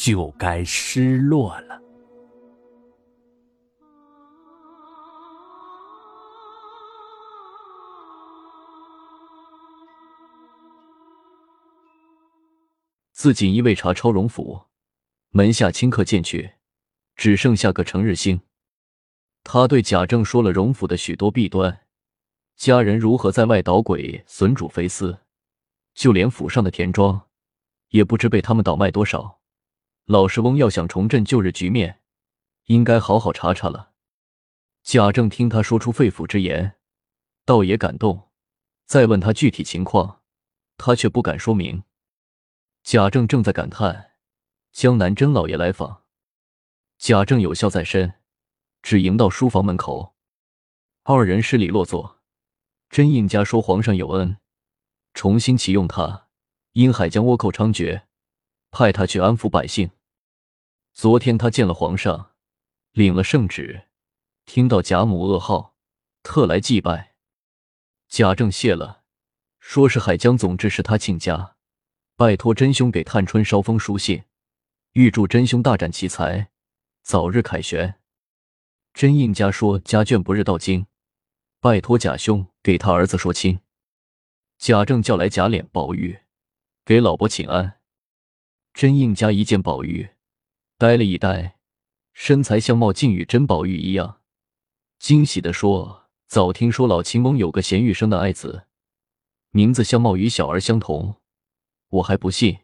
就该失落了。自锦衣卫查超荣府，门下顷刻渐去，只剩下个程日兴。他对贾政说了荣府的许多弊端，家人如何在外捣鬼、损主肥私，就连府上的田庄，也不知被他们倒卖多少。老实翁要想重振旧日局面，应该好好查查了。贾政听他说出肺腑之言，倒也感动。再问他具体情况，他却不敢说明。贾政正在感叹江南甄老爷来访，贾政有孝在身，只迎到书房门口，二人施礼落座。甄应家说皇上有恩，重新启用他，因海江倭寇猖獗，派他去安抚百姓。昨天他见了皇上，领了圣旨，听到贾母噩耗，特来祭拜。贾政谢了，说是海江总制是他亲家，拜托真兄给探春捎封书信，预祝真兄大展奇才，早日凯旋。真应家说家眷不日到京，拜托贾兄给他儿子说亲。贾政叫来贾琏、宝玉，给老伯请安。真应家一见宝玉。呆了一呆，身材相貌竟与甄宝玉一样，惊喜地说：“早听说老秦翁有个贤玉生的爱子，名字相貌与小儿相同，我还不信。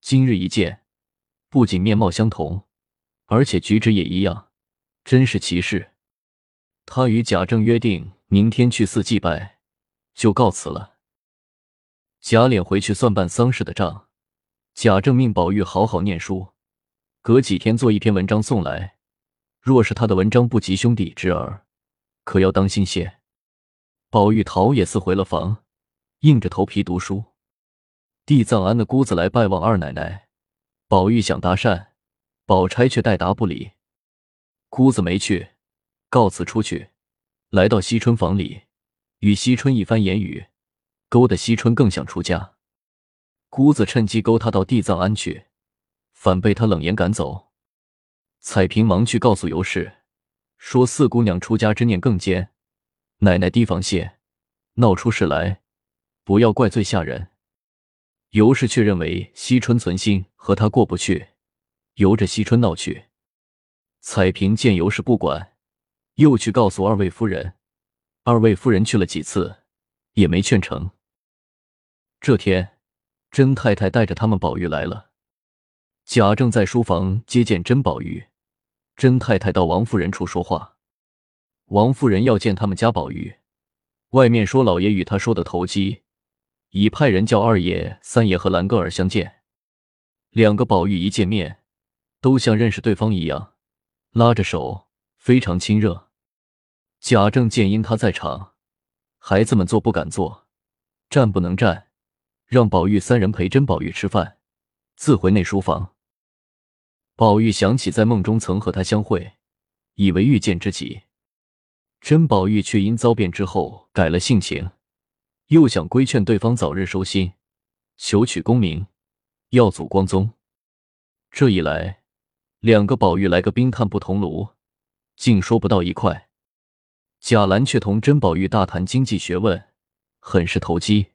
今日一见，不仅面貌相同，而且举止也一样，真是奇事。”他与贾政约定明天去寺祭拜，就告辞了。贾琏回去算办丧事的账，贾政命宝玉好好念书。隔几天做一篇文章送来，若是他的文章不及兄弟侄儿，可要当心些。宝玉逃也似回了房，硬着头皮读书。地藏庵的姑子来拜望二奶奶，宝玉想搭讪，宝钗却带答不理。姑子没去，告辞出去，来到惜春房里，与惜春一番言语，勾得惜春更想出家。姑子趁机勾他到地藏庵去。反被他冷言赶走。彩萍忙去告诉尤氏，说四姑娘出家之念更坚，奶奶提防些，闹出事来，不要怪罪下人。尤氏却认为惜春存心和他过不去，由着惜春闹去。彩萍见尤氏不管，又去告诉二位夫人，二位夫人去了几次，也没劝成。这天，甄太太带着他们宝玉来了。贾政在书房接见甄宝玉，甄太太到王夫人处说话。王夫人要见他们家宝玉，外面说老爷与他说的投机，已派人叫二爷、三爷和兰格尔相见。两个宝玉一见面，都像认识对方一样，拉着手，非常亲热。贾政见因他在场，孩子们坐不敢坐，站不能站，让宝玉三人陪甄宝玉吃饭。自回内书房，宝玉想起在梦中曾和他相会，以为遇见知己。甄宝玉却因遭变之后改了性情，又想规劝对方早日收心，求取功名，耀祖光宗。这一来，两个宝玉来个冰炭不同炉，竟说不到一块。贾兰却同甄宝玉大谈经济学问，很是投机。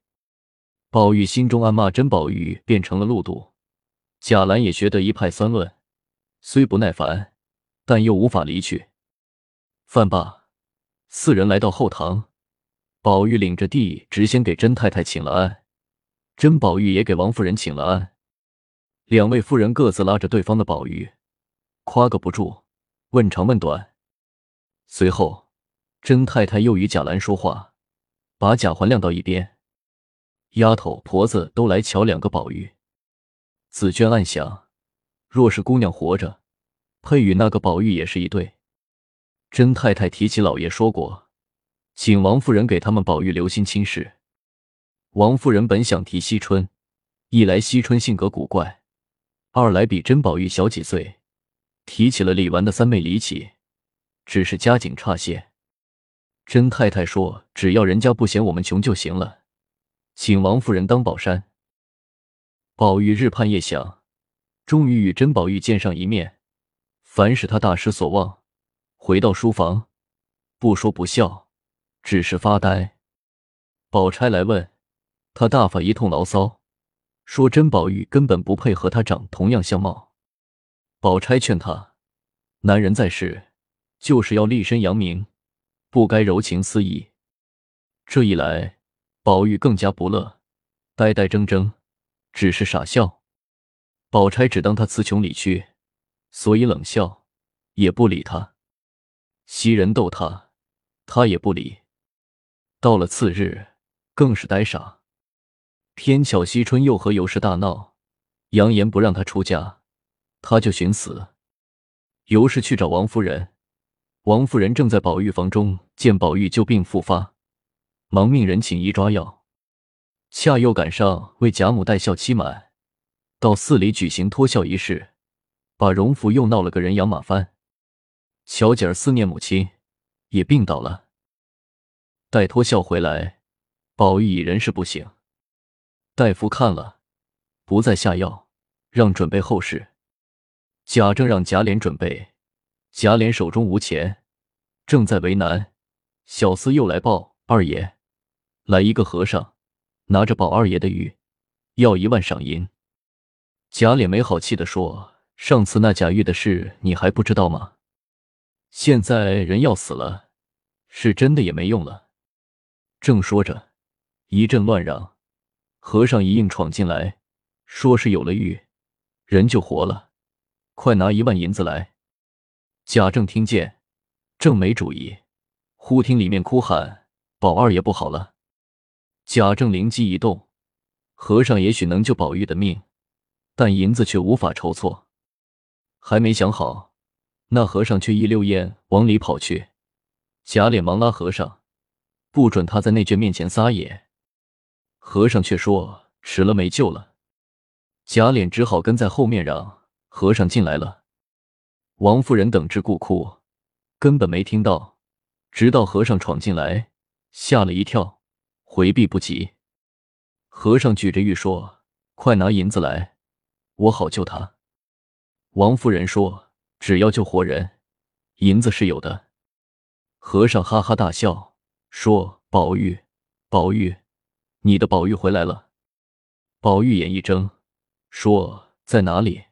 宝玉心中暗骂甄宝玉变成了路度。贾兰也学得一派酸论，虽不耐烦，但又无法离去。饭罢，四人来到后堂，宝玉领着弟直先给甄太太请了安，甄宝玉也给王夫人请了安。两位夫人各自拉着对方的宝玉，夸个不住，问长问短。随后，甄太太又与贾兰说话，把贾环晾到一边。丫头婆子都来瞧两个宝玉。紫娟暗想：若是姑娘活着，配与那个宝玉也是一对。甄太太提起老爷说过，请王夫人给他们宝玉留心亲事。王夫人本想提惜春，一来惜春性格古怪，二来比甄宝玉小几岁，提起了李纨的三妹李绮，只是家境差些。甄太太说：“只要人家不嫌我们穷就行了，请王夫人当宝山。”宝玉日盼夜想，终于与甄宝玉见上一面。凡是他大失所望，回到书房，不说不笑，只是发呆。宝钗来问他，大发一通牢骚，说甄宝玉根本不配和他长同样相貌。宝钗劝他，男人在世就是要立身扬名。不该柔情似意，这一来，宝玉更加不乐，呆呆怔怔，只是傻笑。宝钗只当他词穷理屈，所以冷笑，也不理他。袭人逗他，他也不理。到了次日，更是呆傻。偏巧惜春又和尤氏大闹，扬言不让他出家，他就寻死。尤氏去找王夫人。王夫人正在宝玉房中，见宝玉旧病复发，忙命人请医抓药，恰又赶上为贾母带孝期满，到寺里举行托孝仪式，把荣府又闹了个人仰马翻。巧姐儿思念母亲，也病倒了。待托孝回来，宝玉已人事不省，大夫看了，不再下药，让准备后事。贾政让贾琏准备。贾琏手中无钱，正在为难。小厮又来报二爷，来一个和尚，拿着宝二爷的玉，要一万赏银。贾琏没好气的说：“上次那贾玉的事，你还不知道吗？现在人要死了，是真的也没用了。”正说着，一阵乱嚷，和尚一应闯进来，说是有了玉，人就活了，快拿一万银子来。贾政听见，正没主意，忽听里面哭喊：“宝二爷不好了！”贾政灵机一动，和尚也许能救宝玉的命，但银子却无法筹措。还没想好，那和尚却一溜烟往里跑去。贾琏忙拉和尚，不准他在内眷面前撒野。和尚却说：“迟了没救了。”贾琏只好跟在后面嚷：“和尚进来了。”王夫人等至故哭，根本没听到。直到和尚闯进来，吓了一跳，回避不及。和尚举着玉说：“快拿银子来，我好救他。”王夫人说：“只要救活人，银子是有的。”和尚哈哈大笑，说：“宝玉，宝玉，你的宝玉回来了。”宝玉眼一睁，说：“在哪里？”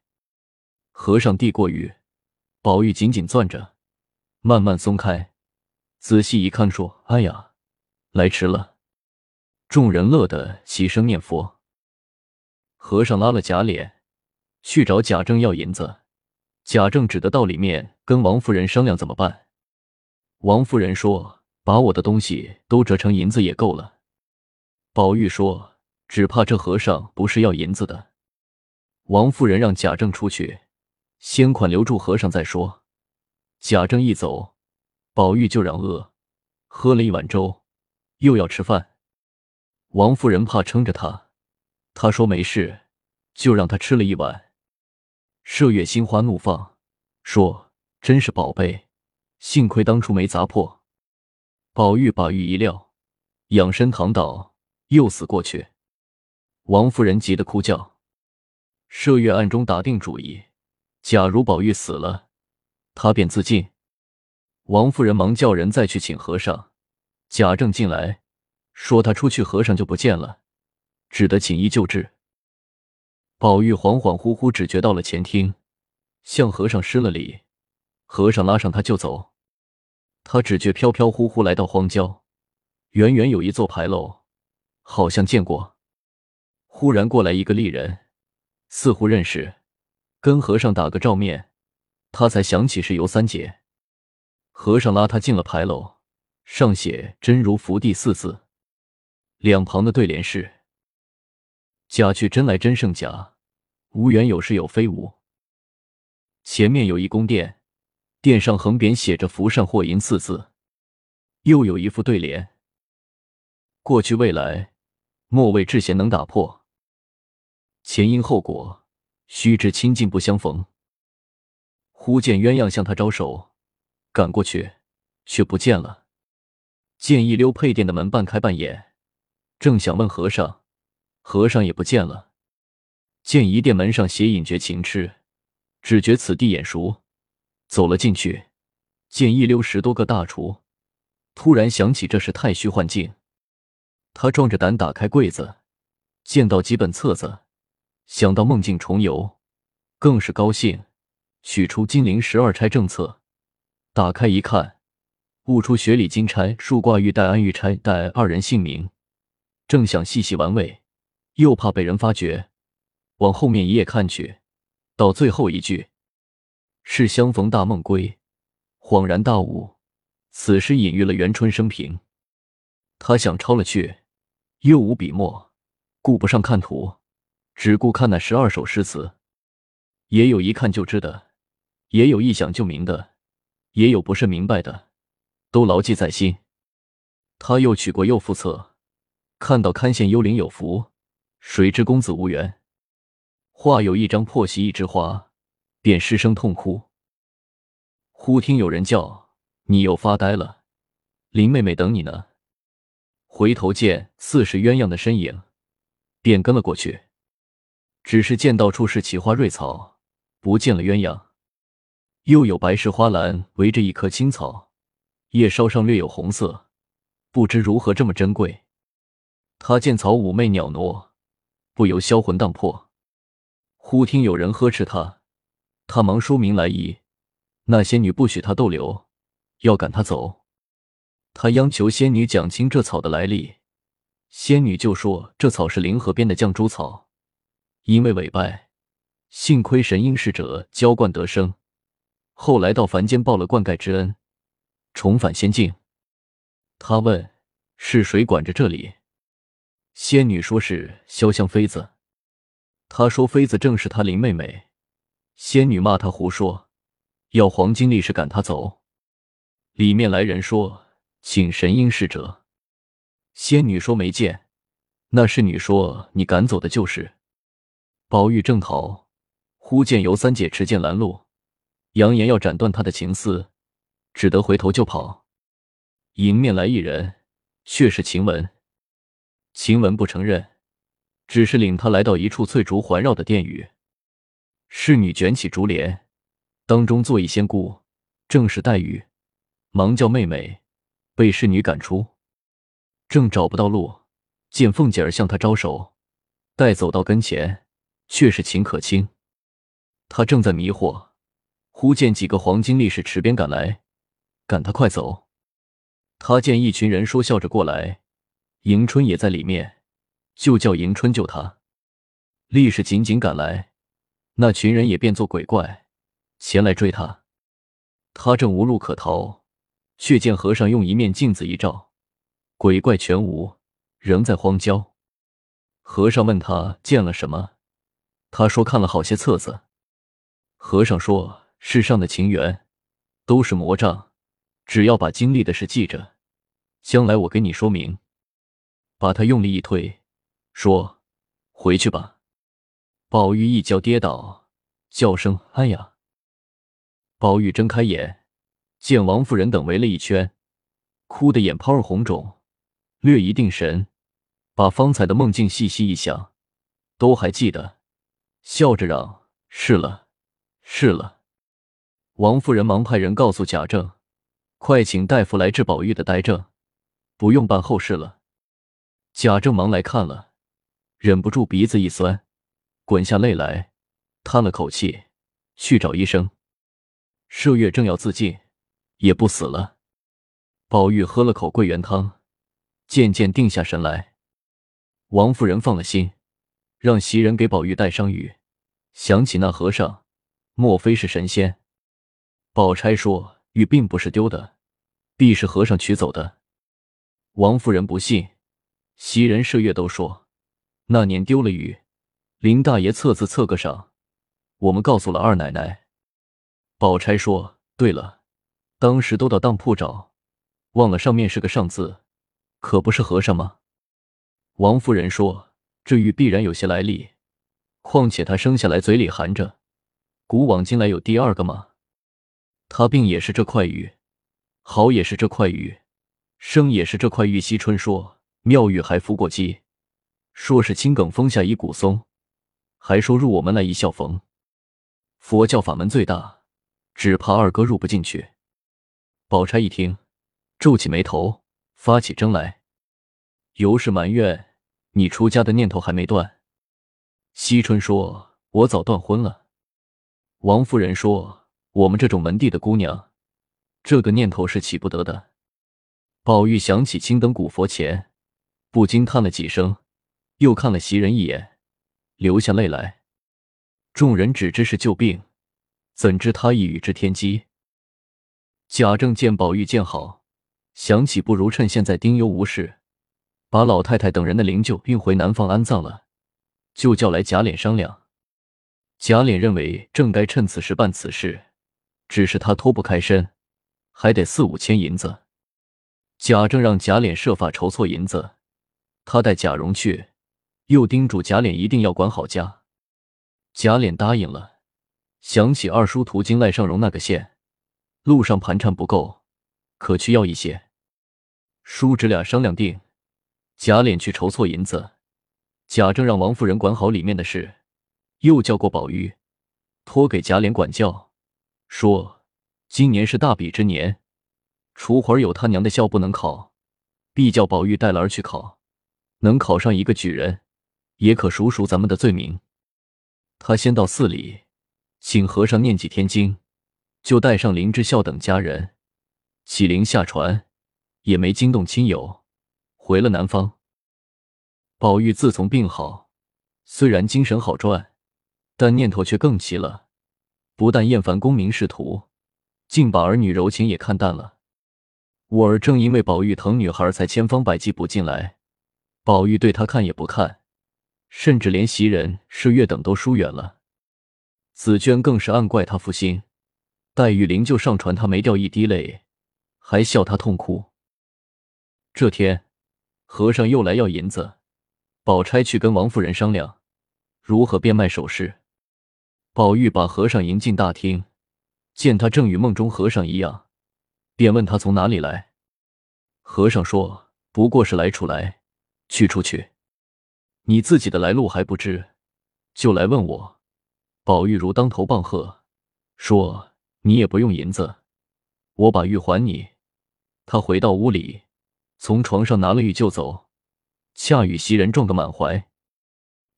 和尚递过玉。宝玉紧紧攥着，慢慢松开，仔细一看，说：“哎呀，来迟了。”众人乐得齐声念佛。和尚拉了贾琏去找贾政要银子，贾政只得到里面跟王夫人商量怎么办。王夫人说：“把我的东西都折成银子也够了。”宝玉说：“只怕这和尚不是要银子的。”王夫人让贾政出去。先款留住和尚再说。贾政一走，宝玉就嚷饿，喝了一碗粥，又要吃饭。王夫人怕撑着他，他说没事，就让他吃了一碗。麝月心花怒放，说：“真是宝贝，幸亏当初没砸破。”宝玉把玉一撂，仰身躺倒，又死过去。王夫人急得哭叫。麝月暗中打定主意。假如宝玉死了，他便自尽。王夫人忙叫人再去请和尚。贾政进来，说他出去，和尚就不见了，只得请医救治。宝玉恍恍惚惚只觉到了前厅，向和尚施了礼，和尚拉上他就走。他只觉飘飘忽忽来到荒郊，远远有一座牌楼，好像见过。忽然过来一个丽人，似乎认识。跟和尚打个照面，他才想起是尤三姐。和尚拉他进了牌楼，上写“真如福地”四字，两旁的对联是：“假去真来真胜假，无缘有是有非无。”前面有一宫殿，殿上横匾写着“福善祸淫”四字，又有一副对联：“过去未来，莫谓至贤能打破；前因后果，须知亲近不相逢。”忽见鸳鸯向他招手，赶过去，却不见了。见一溜配殿的门半开半掩，正想问和尚，和尚也不见了。见一殿门上写“隐绝情痴”，只觉此地眼熟，走了进去。见一溜十多个大厨，突然想起这是太虚幻境。他壮着胆打开柜子，见到几本册子，想到梦境重游，更是高兴。取出金陵十二钗正册，打开一看，悟出雪里金钗、树挂玉带、安玉钗带二人姓名。正想细细玩味，又怕被人发觉，往后面一页看去，到最后一句是“相逢大梦归”，恍然大悟，此诗隐喻了元春生平。他想抄了去，又无笔墨，顾不上看图，只顾看那十二首诗词，也有一看就知的。也有一想就明的，也有不甚明白的，都牢记在心。他又取过右副册，看到刊县幽灵有福，谁知公子无缘。画有一张破席，一枝花，便失声痛哭。忽听有人叫：“你又发呆了，林妹妹等你呢。”回头见似是鸳鸯的身影，便跟了过去。只是见到处是奇花瑞草，不见了鸳鸯。又有白石花篮围着一棵青草，叶梢上略有红色，不知如何这么珍贵。他见草妩媚袅娜，不由销魂荡魄。忽听有人呵斥他，他忙说明来意。那仙女不许他逗留，要赶他走。他央求仙女讲清这草的来历。仙女就说这草是灵河边的绛珠草，因为委败，幸亏神瑛侍者浇灌得生。后来到凡间报了灌溉之恩，重返仙境。他问是谁管着这里？仙女说是潇湘妃子。他说妃子正是他林妹妹。仙女骂他胡说，要黄金力士赶他走。里面来人说请神瑛侍者。仙女说没见。那侍女说你赶走的就是。宝玉正逃，忽见尤三姐持剑拦路。扬言要斩断他的情丝，只得回头就跑。迎面来一人，却是晴雯。晴雯不承认，只是领他来到一处翠竹环绕的殿宇。侍女卷起竹帘，当中坐一仙姑，正是黛玉，忙叫妹妹，被侍女赶出。正找不到路，见凤姐儿向他招手，待走到跟前，却是秦可卿。他正在迷惑。忽见几个黄金力士持鞭赶来，赶他快走。他见一群人说笑着过来，迎春也在里面，就叫迎春救他。力士紧紧赶来，那群人也变作鬼怪，前来追他。他正无路可逃，却见和尚用一面镜子一照，鬼怪全无，仍在荒郊。和尚问他见了什么，他说看了好些册子。和尚说。世上的情缘都是魔障，只要把经历的事记着，将来我给你说明。把他用力一推，说：“回去吧。”宝玉一跤跌倒，叫声“哎呀！”宝玉睁开眼，见王夫人等围了一圈，哭得眼泡红肿，略一定神，把方才的梦境细细一想，都还记得，笑着嚷：“是了，是了。”王夫人忙派人告诉贾政：“快请大夫来治宝玉的呆症，不用办后事了。”贾政忙来看了，忍不住鼻子一酸，滚下泪来，叹了口气，去找医生。麝月正要自尽，也不死了。宝玉喝了口桂圆汤，渐渐定下神来。王夫人放了心，让袭人给宝玉带上玉。想起那和尚，莫非是神仙？宝钗说：“玉并不是丢的，必是和尚取走的。”王夫人不信，袭人、麝月都说：“那年丢了玉，林大爷测字测个上，我们告诉了二奶奶。宝钗说：“对了，当时都到当铺找，忘了上面是个上字，可不是和尚吗？”王夫人说：“这玉必然有些来历，况且他生下来嘴里含着，古往今来有第二个吗？他病也是这块玉，好也是这块玉，生也是这块玉。”惜春说：“妙玉还伏过鸡，说是青埂峰下一古松，还说入我们来一孝逢。佛教法门最大，只怕二哥入不进去。”宝钗一听，皱起眉头，发起争来。尤氏埋怨：“你出家的念头还没断。”惜春说：“我早断婚了。”王夫人说：“我们这种门第的姑娘，这个念头是起不得的。”宝玉想起青灯古佛前，不禁叹了几声，又看了袭人一眼，流下泪来。众人只知是旧病，怎知他亦与之天机？贾政见宝玉见好，想起不如趁现在丁忧无事。把老太太等人的灵柩运回南方安葬了，就叫来贾琏商量。贾琏认为正该趁此时办此事，只是他脱不开身，还得四五千银子。贾政让贾琏设法筹措银子，他带贾蓉去，又叮嘱贾琏一定要管好家。贾琏答应了，想起二叔途经赖尚荣那个县，路上盘缠不够，可去要一些。叔侄俩商量定。贾琏去筹措银子，贾政让王夫人管好里面的事，又叫过宝玉，托给贾琏管教，说今年是大比之年，除会儿有他娘的孝不能考，必叫宝玉带了儿去考，能考上一个举人，也可赎赎咱们的罪名。他先到寺里，请和尚念几天经，就带上林之孝等家人，启灵下船，也没惊动亲友。回了南方，宝玉自从病好，虽然精神好转，但念头却更齐了。不但厌烦功名仕途，竟把儿女柔情也看淡了。我儿正因为宝玉疼女孩，才千方百计补进来。宝玉对他看也不看，甚至连袭人、麝月等都疏远了。紫娟更是暗怪他负心，黛玉灵柩上船，他没掉一滴泪，还笑他痛哭。这天。和尚又来要银子，宝钗去跟王夫人商量如何变卖首饰。宝玉把和尚迎进大厅，见他正与梦中和尚一样，便问他从哪里来。和尚说：“不过是来处来，去出去。你自己的来路还不知，就来问我。”宝玉如当头棒喝，说：“你也不用银子，我把玉还你。”他回到屋里。从床上拿了玉就走，恰与袭人撞个满怀。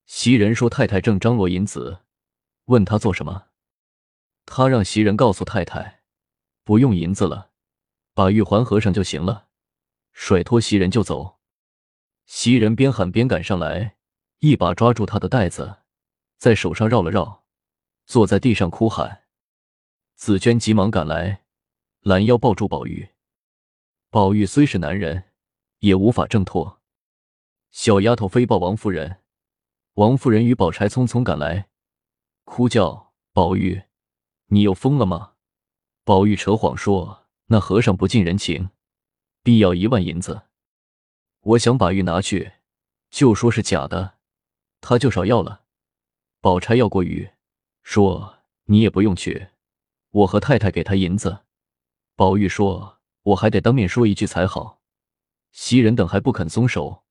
袭人说：“太太正张罗银子，问他做什么？”他让袭人告诉太太，不用银子了，把玉还和尚就行了。甩脱袭人就走。袭人边喊边赶上来，一把抓住他的带子，在手上绕了绕，坐在地上哭喊。紫娟急忙赶来，拦腰抱住宝玉。宝玉虽是男人，也无法挣脱。小丫头飞抱王夫人，王夫人与宝钗匆匆赶来，哭叫：“宝玉，你又疯了吗？”宝玉扯谎说：“那和尚不近人情，必要一万银子。我想把玉拿去，就说是假的，他就少要了。”宝钗要过玉，说：“你也不用去，我和太太给他银子。”宝玉说。我还得当面说一句才好。袭人等还不肯松手，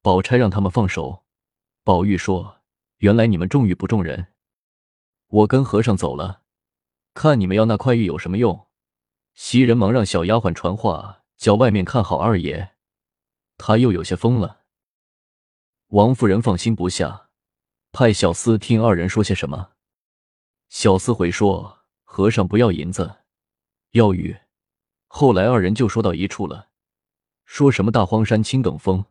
宝钗让他们放手。宝玉说：“原来你们重玉不重人，我跟和尚走了，看你们要那块玉有什么用。”袭人忙让小丫鬟传话，叫外面看好二爷。他又有些疯了。王夫人放心不下，派小厮听二人说些什么。小厮回说：“和尚不要银子，要玉。”后来二人就说到一处了，说什么大荒山青埂峰，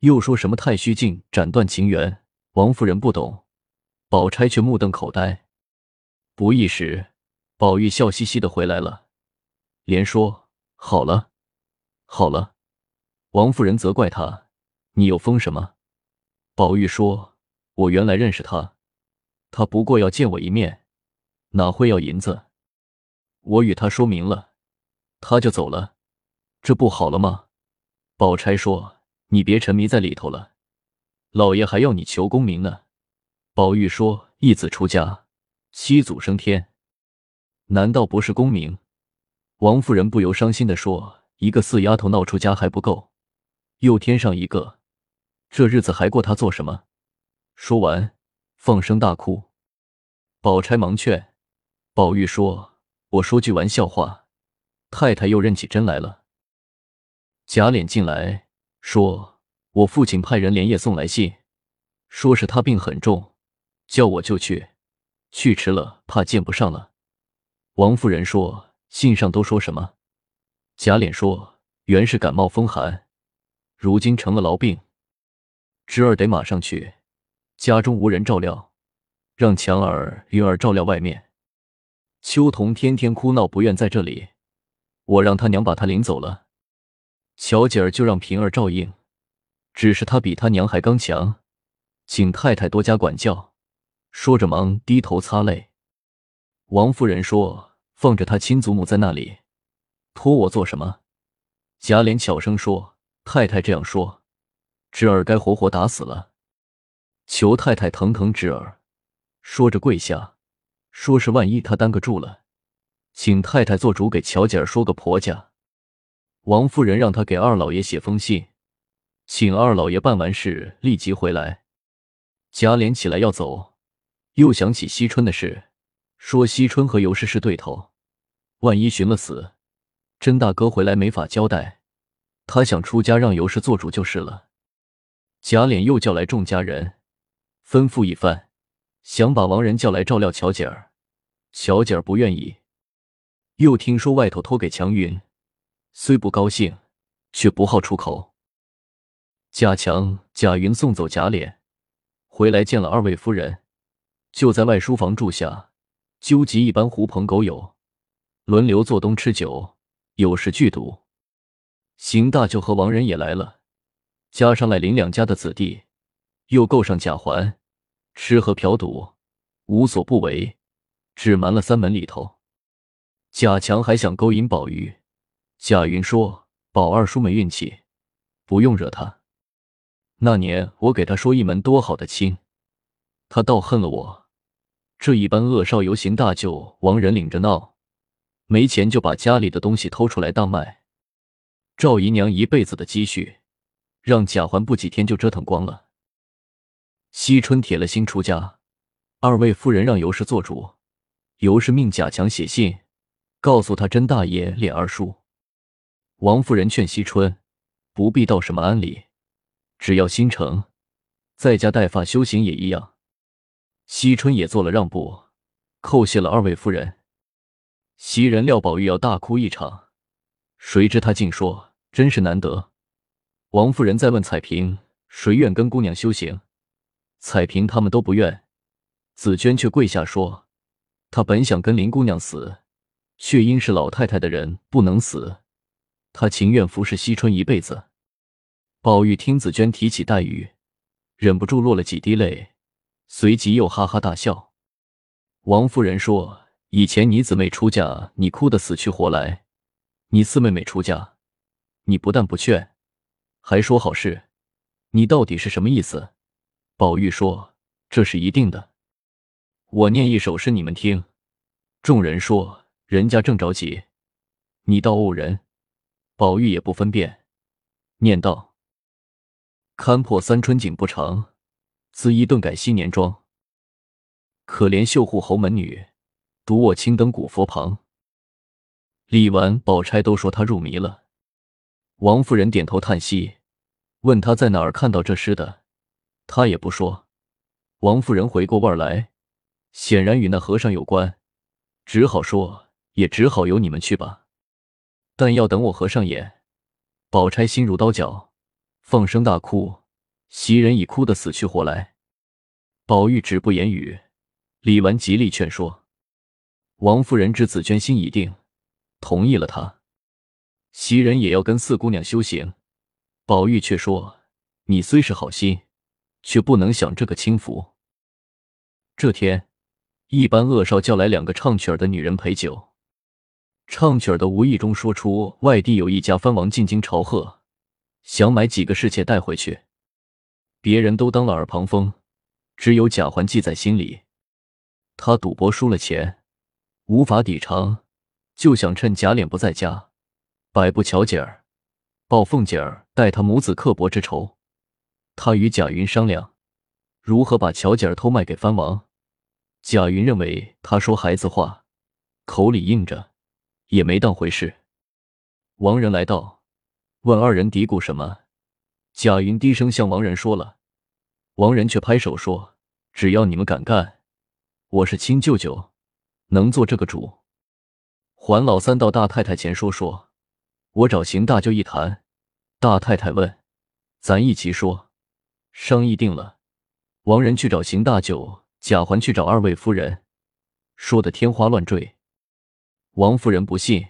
又说什么太虚镜斩断情缘。王夫人不懂，宝钗却目瞪口呆。不一时，宝玉笑嘻嘻的回来了，连说好了，好了。王夫人责怪他：“你又疯什么？”宝玉说：“我原来认识他，他不过要见我一面，哪会要银子？我与他说明了，他就走了，这不好了吗？宝钗说：“你别沉迷在里头了，老爷还要你求功名呢。”宝玉说：“一子出家，七祖升天，难道不是功名？”王夫人不由伤心的说：“一个四丫头闹出家还不够，又添上一个，这日子还过他做什么？”说完，放声大哭。宝钗忙劝，宝玉说：“我说句玩笑话，太太又认起真来了。”贾琏进来，说：“我父亲派人连夜送来信，说是他病很重，叫我就去，去迟了怕见不上了。”王夫人说：“信上都说什么？”贾琏说：“原是感冒风寒，如今成了痨病，侄儿得马上去，家中无人照料，让强儿、云儿照料外面。秋桐天天哭闹不愿在这里，我让他娘把他领走了。”巧姐儿就让平儿照应，只是她比他娘还刚强，请太太多加管教。说着，忙低头擦泪。王夫人说：“放着他亲祖母在那里，托我做什么？”贾琏悄声说：“太太这样说，侄儿该活活打死了。求太太疼疼侄儿。”说着跪下，说是万一他耽搁住了，请太太做主给巧姐儿说个婆家。王夫人让他给二老爷写封信，请二老爷办完事立即回来。贾琏起来要走，又想起惜春的事，说惜春和尤氏是对头，万一寻了死，甄大哥回来没法交代。他想出家让尤氏做主就是了。贾琏又叫来众家人，吩咐一番，想把王仁叫来照料巧姐儿，巧姐儿不愿意。又听说外头托给强云。虽不高兴，却不好出口。贾强、贾云送走贾琏，回来见了二位夫人，就在外书房住下，纠集一班狐朋狗友，轮流做东吃酒，有时聚赌。邢大舅和王仁也来了，加上赖林两家的子弟，又够上贾环，吃喝嫖赌无所不为，只瞒了三门里头。贾强还想勾引宝玉。贾云说：“宝二叔没运气，不用惹他。那年我给他说一门多好的亲，他倒恨了我。这一般恶少由邢大舅、王仁领着闹，没钱就把家里的东西偷出来当卖。赵姨娘一辈子的积蓄，让贾环不几天就折腾光了。惜春铁了心出家，二位夫人让尤氏做主，尤氏命贾强写信，告诉他甄大爷、琏二叔。”王夫人劝惜春，不必到什么安里，只要心诚，在家带发修行也一样。惜春也做了让步，叩谢了二位夫人。袭人料宝玉要大哭一场，谁知他竟说：“真是难得。”王夫人再问彩萍：“谁愿跟姑娘修行？”彩萍他们都不愿。紫娟却跪下说：“她本想跟林姑娘死，却因是老太太的人，不能死。”她情愿服侍惜春一辈子。宝玉听紫娟提起黛玉，忍不住落了几滴泪，随即又哈哈大笑。王夫人说：“以前你姊妹出嫁，你哭得死去活来；你四妹妹出嫁，你不但不劝，还说好事，你到底是什么意思？”宝玉说：“这是一定的。我念一首诗，你们听。”众人说：“人家正着急，你倒怄人。”宝玉也不分辨，念道：“看破三春景不长，自伊顿改昔年妆。可怜绣户侯门女，独卧青灯古佛旁。”李纨、宝钗都说他入迷了。王夫人点头叹息，问他在哪儿看到这诗的，他也不说。王夫人回过味儿来，显然与那和尚有关，只好说，也只好由你们去吧。但要等我合上眼。宝钗心如刀绞，放声大哭。袭人已哭得死去活来。宝玉止不言语。李纨极力劝说。王夫人知紫娟心已定，同意了他。袭人也要跟四姑娘修行。宝玉却说：“你虽是好心，却不能享这个清福。”这天，一班恶少叫来两个唱曲儿的女人陪酒。唱曲儿的无意中说出外地有一家藩王进京朝贺，想买几个侍妾带回去，别人都当了耳旁风，只有贾环记在心里。他赌博输了钱，无法抵偿，就想趁贾琏不在家，摆布巧姐儿、报凤姐儿待他母子刻薄之仇。他与贾云商量，如何把巧姐儿偷卖给藩王。贾云认为他说孩子话，口里应着。也没当回事。王仁来到，问二人嘀咕什么。贾云低声向王仁说了，王仁却拍手说：“只要你们敢干，我是亲舅舅，能做这个主。”环老三到大太太前说说：“我找邢大舅一谈。”大太太问：“咱一起说。”商议定了，王仁去找邢大舅，贾环去找二位夫人，说的天花乱坠。王夫人不信，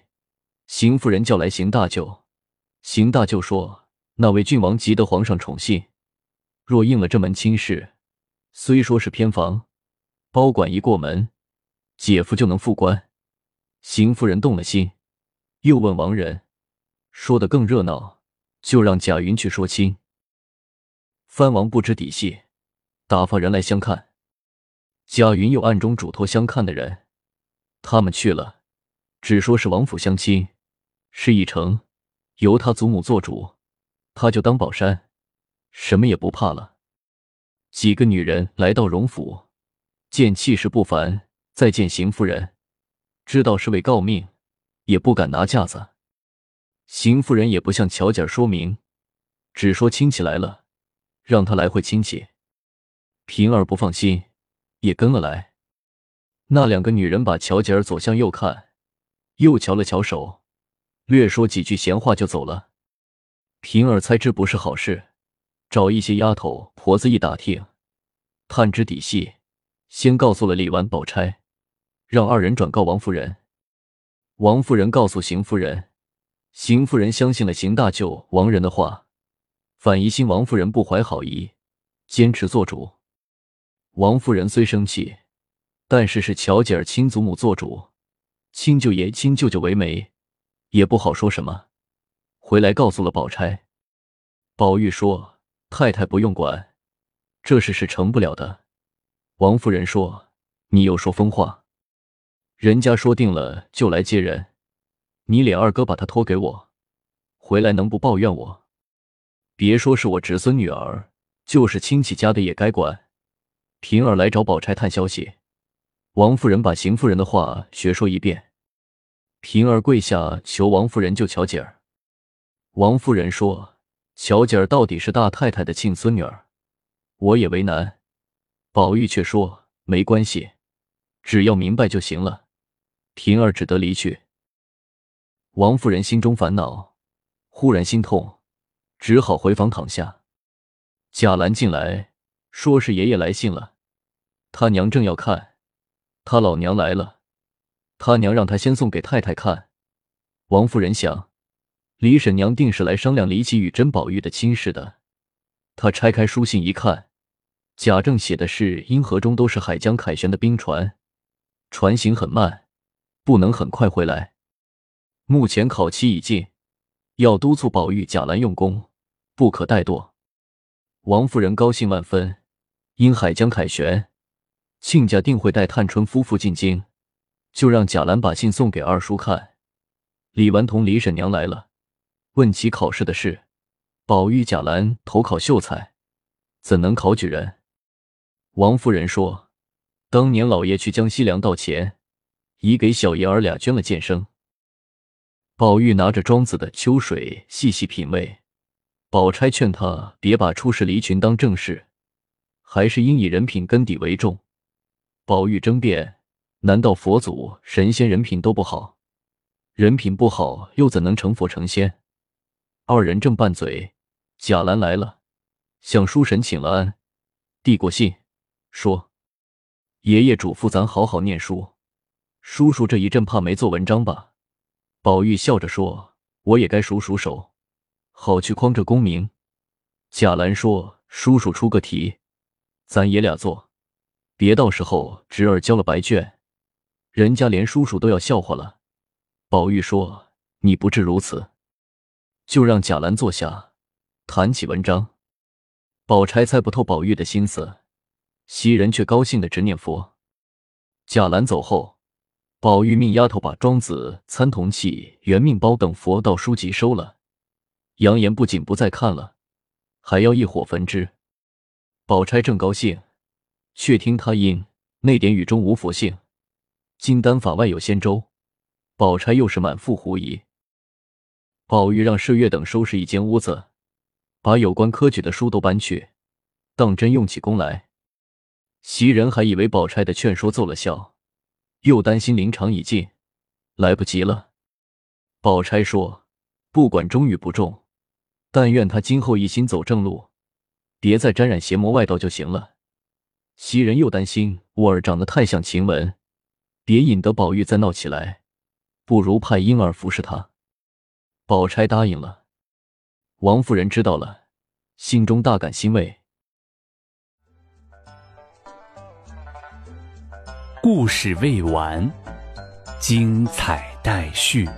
邢夫人叫来邢大舅。邢大舅说：“那位郡王急得皇上宠信，若应了这门亲事，虽说是偏房，包管一过门，姐夫就能复官。”邢夫人动了心，又问王仁，说的更热闹，就让贾云去说亲。藩王不知底细，打发人来相看。贾云又暗中嘱托相看的人，他们去了。只说是王府相亲，事一成，由他祖母做主，他就当宝山，什么也不怕了。几个女人来到荣府，见气势不凡，再见邢夫人，知道是为告命，也不敢拿架子。邢夫人也不向乔姐说明，只说亲戚来了，让他来会亲戚。平儿不放心，也跟了来。那两个女人把乔姐儿左向右看。又瞧了瞧手，略说几句闲话就走了。平儿猜这不是好事，找一些丫头婆子一打听，探知底细，先告诉了李纨、宝钗，让二人转告王夫人。王夫人告诉邢夫人，邢夫人相信了邢大舅王仁的话，反疑心王夫人不怀好意，坚持做主。王夫人虽生气，但是是乔姐儿亲祖母做主。亲舅爷、亲舅舅为媒，也不好说什么。回来告诉了宝钗，宝玉说：“太太不用管，这事是成不了的。”王夫人说：“你又说疯话，人家说定了就来接人，你脸二哥把他托给我，回来能不抱怨我？别说是我侄孙女儿，就是亲戚家的也该管。”平儿来找宝钗探消息，王夫人把邢夫人的话学说一遍。平儿跪下求王夫人救巧姐儿。王夫人说：“巧姐儿到底是大太太的亲孙女儿，我也为难。”宝玉却说：“没关系，只要明白就行了。”平儿只得离去。王夫人心中烦恼，忽然心痛，只好回房躺下。贾兰进来，说是爷爷来信了。他娘正要看，他老娘来了。他娘让他先送给太太看。王夫人想，李婶娘定是来商量李琦与甄宝玉的亲事的。她拆开书信一看，贾政写的是阴河中都是海江凯旋的兵船，船行很慢，不能很快回来。目前考期已尽，要督促宝玉、贾兰用功，不可怠惰。王夫人高兴万分，因海江凯旋，亲家定会带探春夫妇进京。就让贾兰把信送给二叔看。李纨同李婶娘来了，问起考试的事。宝玉、贾兰投考秀才，怎能考举人？王夫人说：“当年老爷去江西粮道前，已给小爷儿俩捐了剑生。”宝玉拿着庄子的秋水细细品味。宝钗劝他别把出仕离群当正事，还是应以人品根底为重。宝玉争辩。难道佛祖、神仙人品都不好？人品不好又怎能成佛成仙？二人正拌嘴，贾兰来了，向书神请了安，递过信，说：“爷爷嘱咐咱好好念书，叔叔这一阵怕没做文章吧？”宝玉笑着说：“我也该数数手，好去匡这功名。”贾兰说：“叔叔出个题，咱爷俩做，别到时候侄儿交了白卷。”人家连叔叔都要笑话了，宝玉说：“你不至如此，就让贾兰坐下，谈起文章。”宝钗猜不透宝玉的心思，袭人却高兴的直念佛。贾兰走后，宝玉命丫头把《庄子》《参同契》《圆命包》等佛道书籍收了，扬言不仅不再看了，还要一火焚之。宝钗正高兴，却听他因那典语中无佛性，金丹法外有仙舟。宝钗又是满腹狐疑。宝玉让麝月等收拾一间屋子。把有关科举的书都搬去，当真用起功来。袭人还以为宝钗的劝说奏了效，又担心临场已尽，来不及了。宝钗说：“不管中与不中，但愿他今后一心走正路，别再沾染邪魔外道就行了。”袭人又担心沃儿长得太像晴雯，别引得宝玉再闹起来，不如派婴儿服侍他。宝钗答应了。王夫人知道了，心中大感欣慰。故事未完，精彩待续。